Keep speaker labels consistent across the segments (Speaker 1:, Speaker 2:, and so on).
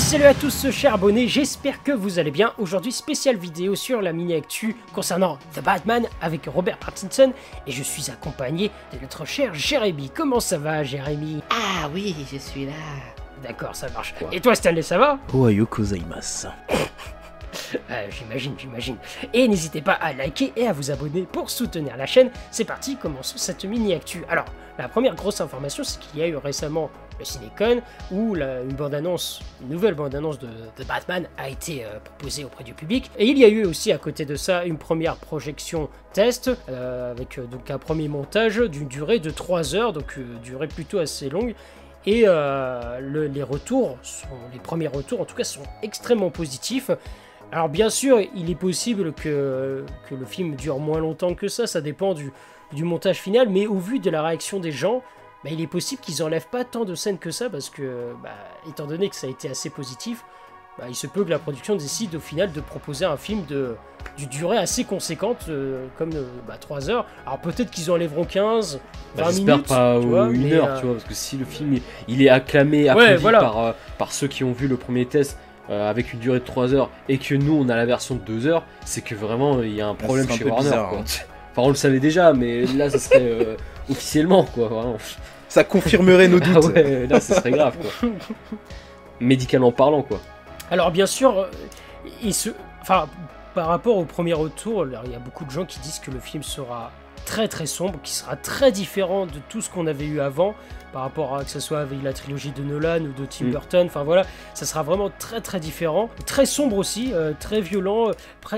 Speaker 1: salut à tous chers abonnés, j'espère que vous allez bien. Aujourd'hui spéciale vidéo sur la mini-actu concernant The Batman avec Robert Pattinson et je suis accompagné de notre cher Jérémy. Comment ça va Jérémy?
Speaker 2: Ah oui, je suis là.
Speaker 1: D'accord, ça marche. Et toi Stanley, ça va?
Speaker 3: Ohayo gozaimasu.
Speaker 1: Euh, J'imagine, j'imagine. Et n'hésitez pas à liker et à vous abonner pour soutenir la chaîne. C'est parti, commençons cette mini-actu. Alors, la première grosse information, c'est qu'il y a eu récemment le Cinécon où une bande-annonce, une nouvelle bande-annonce de, Batman a été euh, proposée auprès du public. Et il y a eu aussi à côté de ça une première projection test euh, avec donc un premier montage d'une durée de 3 heures, donc durée plutôt assez longue. Et le- les retours, sont, les premiers retours en tout cas, sont extrêmement positifs. Alors bien sûr, il est possible que, que le film dure moins longtemps que ça, ça dépend du, du montage final, mais au vu de la réaction des gens, bah, il est possible qu'ils enlèvent pas tant de scènes que ça, parce que, bah, étant donné que ça a été assez positif, bah, il se peut que la production décide au final de proposer un film de, d'une durée assez conséquente, euh, comme euh, bah, 3 heures. Alors peut-être qu'ils enlèveront 15, 20
Speaker 3: Bah, J'espère pas
Speaker 1: tu vois,
Speaker 3: une heure,
Speaker 1: euh,
Speaker 3: tu vois, parce que si le film il- il est acclamé, applaudi
Speaker 1: voilà.
Speaker 3: par, par ceux qui ont vu le premier test euh, avec une durée de 3 heures et que nous on a la version de 2 heures, c'est que vraiment il y a un problème
Speaker 4: un
Speaker 3: chez Warner.
Speaker 4: bizarre,
Speaker 3: quoi.
Speaker 4: hein.
Speaker 3: Enfin, on le savait déjà, mais là ça serait euh, officiellement quoi, vraiment.
Speaker 4: Ça confirmerait nos
Speaker 3: Ah
Speaker 4: doutes.
Speaker 3: ouais, là ça serait grave quoi. Médicalement parlant quoi.
Speaker 1: Alors bien sûr, euh, il se... enfin, par rapport au premier retour, il y a beaucoup de gens qui disent que le film sera très très sombre, qui sera très différent de tout ce qu'on avait eu avant, par rapport à que ce soit avec la trilogie de Nolan ou de Tim
Speaker 3: Mm.
Speaker 1: Burton, enfin voilà, ça sera vraiment très très différent, très sombre aussi, euh, très violent,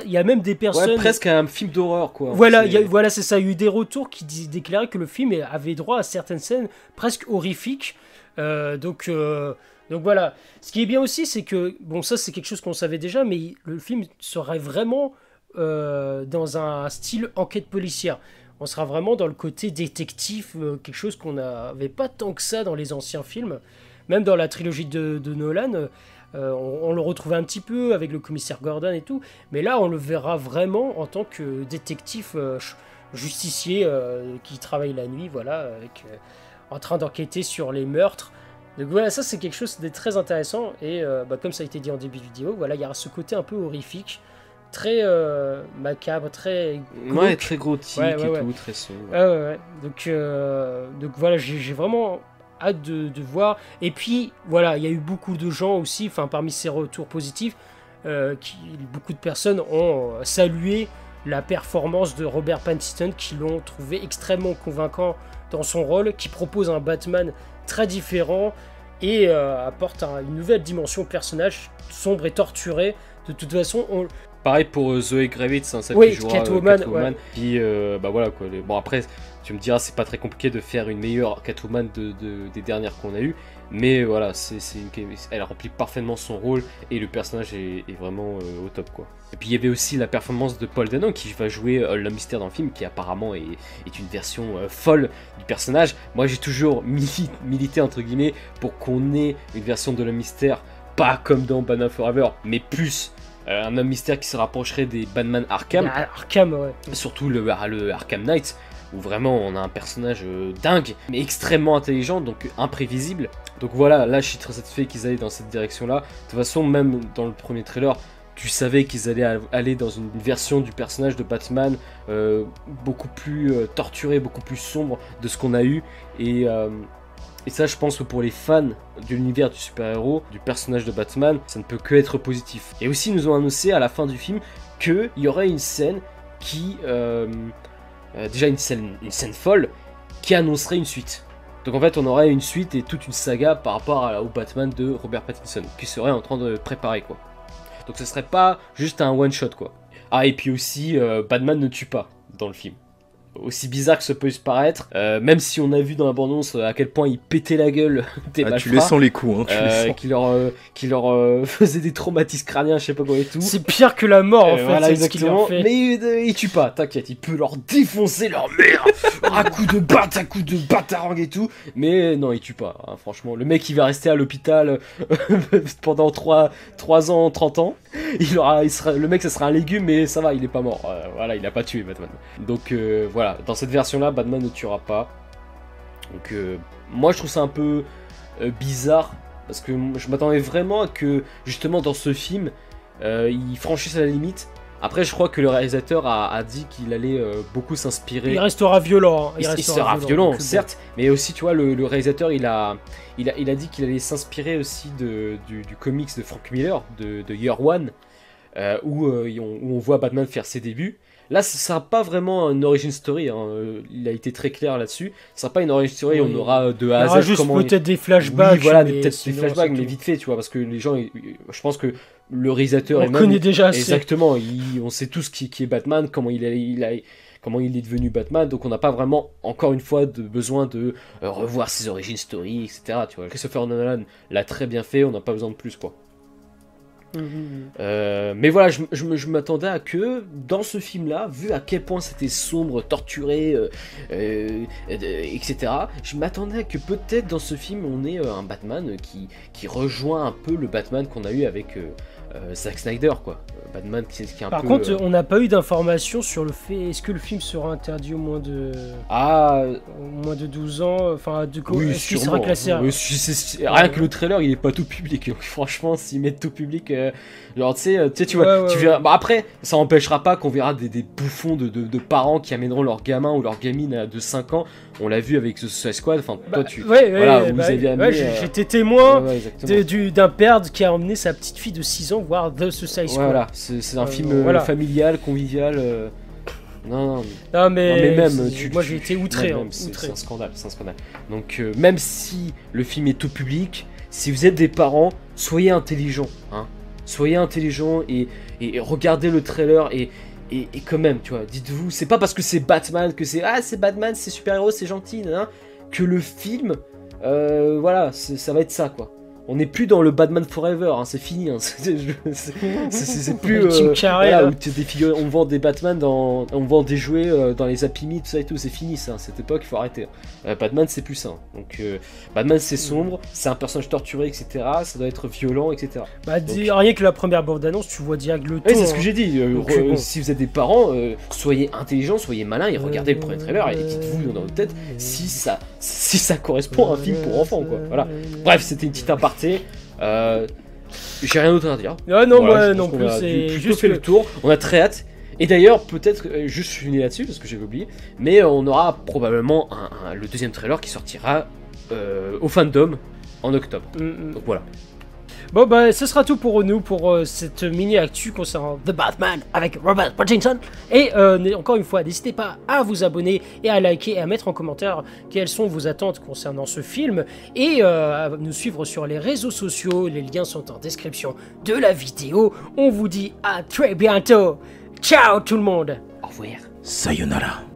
Speaker 1: il y a même des personnes...
Speaker 3: Ouais, presque un film d'horreur quoi.
Speaker 1: Voilà, y a- voilà, c'est ça. Il y a eu des retours qui déclaraient que le film avait droit à certaines scènes presque horrifiques. Euh, donc, euh, donc voilà. Ce qui est bien aussi, c'est que bon, ça c'est quelque chose qu'on savait déjà, mais le film serait vraiment euh, dans un style enquête policière. On sera vraiment dans le côté détective, euh, quelque chose qu'on n'avait pas tant que ça dans les anciens films. Même dans la trilogie de, Nolan, euh, on, le retrouvait un petit peu avec le commissaire Gordon et tout. Mais là, on le verra vraiment en tant que détective euh, justicier qui travaille la nuit, voilà, en train d'enquêter sur les meurtres. Donc voilà, ça c'est quelque chose de très intéressant. Et bah, comme ça a été dit en début de vidéo, voilà, il y aura ce côté un peu horrifique, très euh, macabre, très
Speaker 3: Ouais,
Speaker 1: glauque.
Speaker 3: très gothique
Speaker 1: Ouais, ouais,
Speaker 3: et
Speaker 1: ouais.
Speaker 3: tout, très sombre.
Speaker 1: Ah ouais, ouais. Donc, euh, donc voilà, j'ai vraiment hâte de, de voir. Et puis voilà, il y a eu beaucoup de gens aussi, enfin parmi ces retours positifs, euh, qui, beaucoup de personnes ont salué la performance de Robert Pattinson, qui l'ont trouvé extrêmement convaincant dans son rôle, qui propose un Batman très différent et euh, apporte un- une nouvelle dimension au personnage sombre et torturé. De toute façon, on,
Speaker 3: Pareil pour euh, Zoé Kravitz, hein, celle
Speaker 1: Oui,
Speaker 3: qui jouera euh,
Speaker 1: Catwoman.
Speaker 3: Puis euh, bah voilà quoi. les- Bon après, tu me diras c'est pas très compliqué de faire une meilleure Catwoman de, de- des dernières qu'on a eues, mais voilà, c'est une- elle remplit parfaitement son rôle et le personnage est, est vraiment euh, au top quoi. Et puis il y avait aussi la performance de Paul Dano qui va jouer euh, le mystère dans le film, qui apparemment est, est une version euh, folle du personnage. Moi j'ai toujours mili- milité entre guillemets pour qu'on ait une version de le mystère pas comme dans Batman Forever, mais plus euh, un homme mystère qui se rapprocherait des Batman Arkham,
Speaker 1: Ah, Arkham, ouais.
Speaker 3: surtout le, le Arkham Knight, où vraiment on a un personnage euh, dingue, mais extrêmement intelligent, donc imprévisible. Donc voilà, là je suis très satisfait qu'ils aillent dans cette direction-là. De toute façon, même dans le premier trailer, tu savais qu'ils allaient aller dans une version du personnage de Batman euh, beaucoup plus euh, torturé, beaucoup plus sombre de ce qu'on a eu. Et, et ça, je pense que pour les fans de l'univers du super-héros, du personnage de Batman, ça ne peut que être positif. Et aussi, ils nous ont annoncé à la fin du film qu'il y aurait une scène qui. euh, euh, déjà, une scène, folle qui annoncerait une suite. Donc en fait, on aurait une suite et toute une saga par rapport à- au Batman de Robert Pattinson qui serait en train de préparer quoi. Donc ce serait pas juste un one shot quoi. Ah et puis aussi, euh, Batman ne tue pas dans le film. Aussi bizarre que ça peut se paraître, euh, même si on a vu dans l'abondance à quel point il pétait la gueule des
Speaker 4: Ah, tu les sens les coups, hein, tu les
Speaker 3: euh,
Speaker 4: sens.
Speaker 3: qui leur, euh, qui leur euh, faisait des traumatismes crâniens, je sais pas quoi et tout.
Speaker 1: C'est pire que la mort en
Speaker 3: Euh,
Speaker 1: fait,
Speaker 3: voilà, exactement.
Speaker 1: fait.
Speaker 3: Mais il, euh, il tue pas, t'inquiète, il peut leur défoncer leur mère à coups de batte, à coups de batarang et tout. Mais non, il tue pas, hein, franchement. Le mec, il va rester à l'hôpital pendant 3, 3 ans, 30 ans. Il aura, il sera, le mec, ça sera un légume, mais ça va, il est pas mort. Euh, voilà, il a pas tué Batman. Donc euh, voilà, dans cette version-là, Batman ne tuera pas. Donc euh, moi, je trouve ça un peu euh, bizarre Parce que je m'attendais vraiment à que, justement, dans ce film, euh, il franchisse la limite. Après, je crois que le réalisateur a, a dit qu'il allait beaucoup s'inspirer.
Speaker 1: Il restera violent. hein,
Speaker 3: Il, il
Speaker 1: restera
Speaker 3: sera violent, certes, mais aussi, tu vois, le, le réalisateur, il a, il a, il a dit qu'il allait s'inspirer aussi de, du, du comics de Frank Miller, de, de Year One, où, on, où on voit Batman faire ses débuts. Là, ce sera pas vraiment une origin story, hein, euh, il a été très clair là-dessus. Ce sera pas une origin story,
Speaker 1: Oui.
Speaker 3: on aura euh, de
Speaker 1: Il
Speaker 3: A
Speaker 1: y
Speaker 3: à
Speaker 1: aura
Speaker 3: Z
Speaker 1: juste
Speaker 3: il-
Speaker 1: peut-être des flashbacks.
Speaker 3: Oui, voilà, peut-être des flashbacks, mais vite fait, tu vois, parce que les gens, je pense que le réalisateur
Speaker 1: On
Speaker 3: même-
Speaker 1: connaît déjà assez.
Speaker 3: Exactement, il- on sait tous qui, qui est Batman, comment il, est, il a- comment il est devenu Batman, donc on n'a pas vraiment, encore une fois, de besoin de euh, revoir ses origines story, etc. Tu vois. Christopher Nolan l'a très bien fait, on n'a pas besoin de plus, quoi. Euh, mais voilà, je, je me- je m'attendais à que dans ce film-là, vu à quel point c'était sombre, torturé, euh, euh, etc., je m'attendais à que peut-être dans ce film on ait un Batman qui, qui rejoint un peu le Batman qu'on a eu avec Zack Snyder, quoi. Batman qui, qui est un
Speaker 1: Par
Speaker 3: peu.
Speaker 1: contre, on n'a pas eu d'informations sur le fait est-ce que le film sera interdit au moins de,
Speaker 3: Ah,
Speaker 1: au moins de 12 ans Enfin, du coup,
Speaker 3: oui,
Speaker 1: est-ce qu'il sera classé
Speaker 3: Oui, c'est- c'est- Rien que le trailer, il est pas tout public. Donc, franchement, s'ils mettent tout public, genre, tu sais, euh, tu sais, tu vois,
Speaker 1: Ouais, ouais,
Speaker 3: tu verras. Bah, après, ça empêchera pas qu'on verra des, des bouffons de, de- de parents qui amèneront leur gamin ou leur gamine euh, de 5 ans. On l'a vu avec The Suicide Squad. Enfin,
Speaker 1: Bah,
Speaker 3: toi, tu.
Speaker 1: ouais, ouais,
Speaker 3: voilà, vous
Speaker 1: bah,
Speaker 3: avez amené, euh,
Speaker 1: J'étais témoin d'un père qui a emmené sa petite fille de 6 ans voir The Suicide Squad.
Speaker 3: voilà, c'est un
Speaker 1: Euh,
Speaker 3: film euh,
Speaker 1: voilà.
Speaker 3: familial, convivial. euh, Non, non,
Speaker 1: Non, mais,
Speaker 3: Non, mais même, tu-
Speaker 1: moi
Speaker 3: tu-
Speaker 1: j'ai été outré. hein, outré.
Speaker 3: c'est un scandale, c'est un scandale. Donc euh, même si le film est tout public, si vous êtes des parents, soyez intelligents, hein. Soyez intelligents et, regardez le trailer et, quand même, tu vois, dites-vous, c'est pas parce que c'est Batman que c'est ah c'est Batman, c'est super héros, c'est gentil, nan, que le film, euh, voilà, ça va être ça quoi. On n'est plus dans le Batman Forever, hein, c'est fini. hein, c'est- plus. Euh,
Speaker 1: Carrey,
Speaker 3: voilà,
Speaker 1: là.
Speaker 3: où des figurines- on vend des Batman dans, on vend des jouets euh, dans les Happy Meal, tout ça et tout, c'est fini ça, cette époque, il faut arrêter. Euh, Batman c'est plus ça. hein. Donc euh, Batman c'est sombre, c'est un personnage torturé, etc. Ça doit être violent, etc.
Speaker 1: Bah, rien que la première bande-annonce, tu vois direct le.
Speaker 3: Oui, c'est ce
Speaker 1: hein.
Speaker 3: que j'ai dit.
Speaker 1: Donc,
Speaker 3: re-
Speaker 1: bon.
Speaker 3: Si vous êtes des parents, soyez intelligents, soyez malins et regardez le premier trailer et dites-vous dans votre tête si ça, si ça correspond à un film pour enfants, quoi. Voilà. Bref, c'était une petite aparté. Euh, J'ai rien d'autre à dire.
Speaker 1: Ah non,
Speaker 3: Voilà,
Speaker 1: non plus,
Speaker 3: a
Speaker 1: c'est juste
Speaker 3: fait
Speaker 1: que...
Speaker 3: le tour. On a très hâte. Et d'ailleurs, peut-être, euh, juste je finis là-dessus parce que j'avais oublié, mais on aura probablement un- un- le deuxième trailer qui sortira euh, au fandom en octobre.
Speaker 1: Mm, mm.
Speaker 3: Donc voilà.
Speaker 1: Bon bah ce sera tout pour nous pour euh, cette mini actu concernant The Batman avec Robert Pattinson. Et euh, encore une fois n'hésitez pas à vous abonner et à liker et à mettre en commentaire quelles sont vos attentes concernant ce film. Et euh, à nous suivre sur les réseaux sociaux. Les liens sont en description de la vidéo. On vous dit à très bientôt. Ciao tout le monde.
Speaker 3: Au revoir.
Speaker 4: Sayonara.